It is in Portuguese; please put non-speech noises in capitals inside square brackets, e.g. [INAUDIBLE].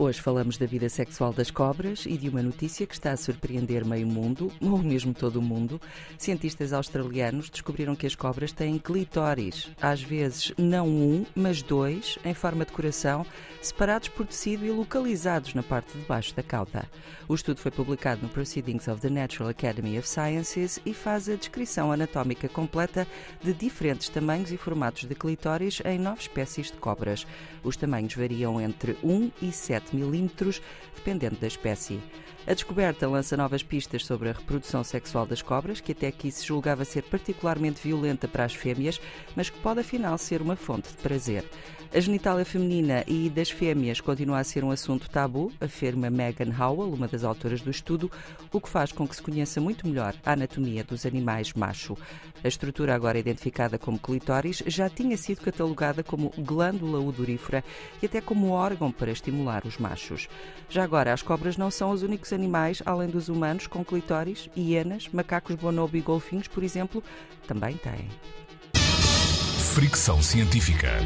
Hoje falamos da vida sexual das cobras e de uma notícia que está a surpreender meio mundo, [LAUGHS] ou mesmo todo o mundo. Cientistas australianos descobriram que as cobras têm clitóris, às vezes não um, mas dois, em forma de coração, separados por tecido e localizados na parte de baixo da cauda. O estudo foi publicado no Proceedings of the Natural Academy of Sciences e faz a descrição anatómica completa de diferentes tamanhos e formatos de clitóris em nove espécies de cobras. Os tamanhos variam entre 1 e 7 milímetros, dependendo da espécie. A descoberta lança novas pistas sobre a reprodução sexual das cobras, que até aqui se julgava ser particularmente violenta para as fêmeas, mas que pode afinal ser uma fonte de prazer. A genitália feminina e das fêmeas continua a ser um assunto tabu, afirma Megan Howell, uma das autoras do estudo, o que faz com que se conheça muito melhor a anatomia dos animais macho. A estrutura agora identificada como clitóris já tinha sido catalogada como glândula odorífera e até como órgão para estimular os machos. Já agora, as cobras não são os únicos animais, além dos humanos, com clitóris, hienas, macacos bonobo e golfinhos, por exemplo, também têm. Fricção Científica.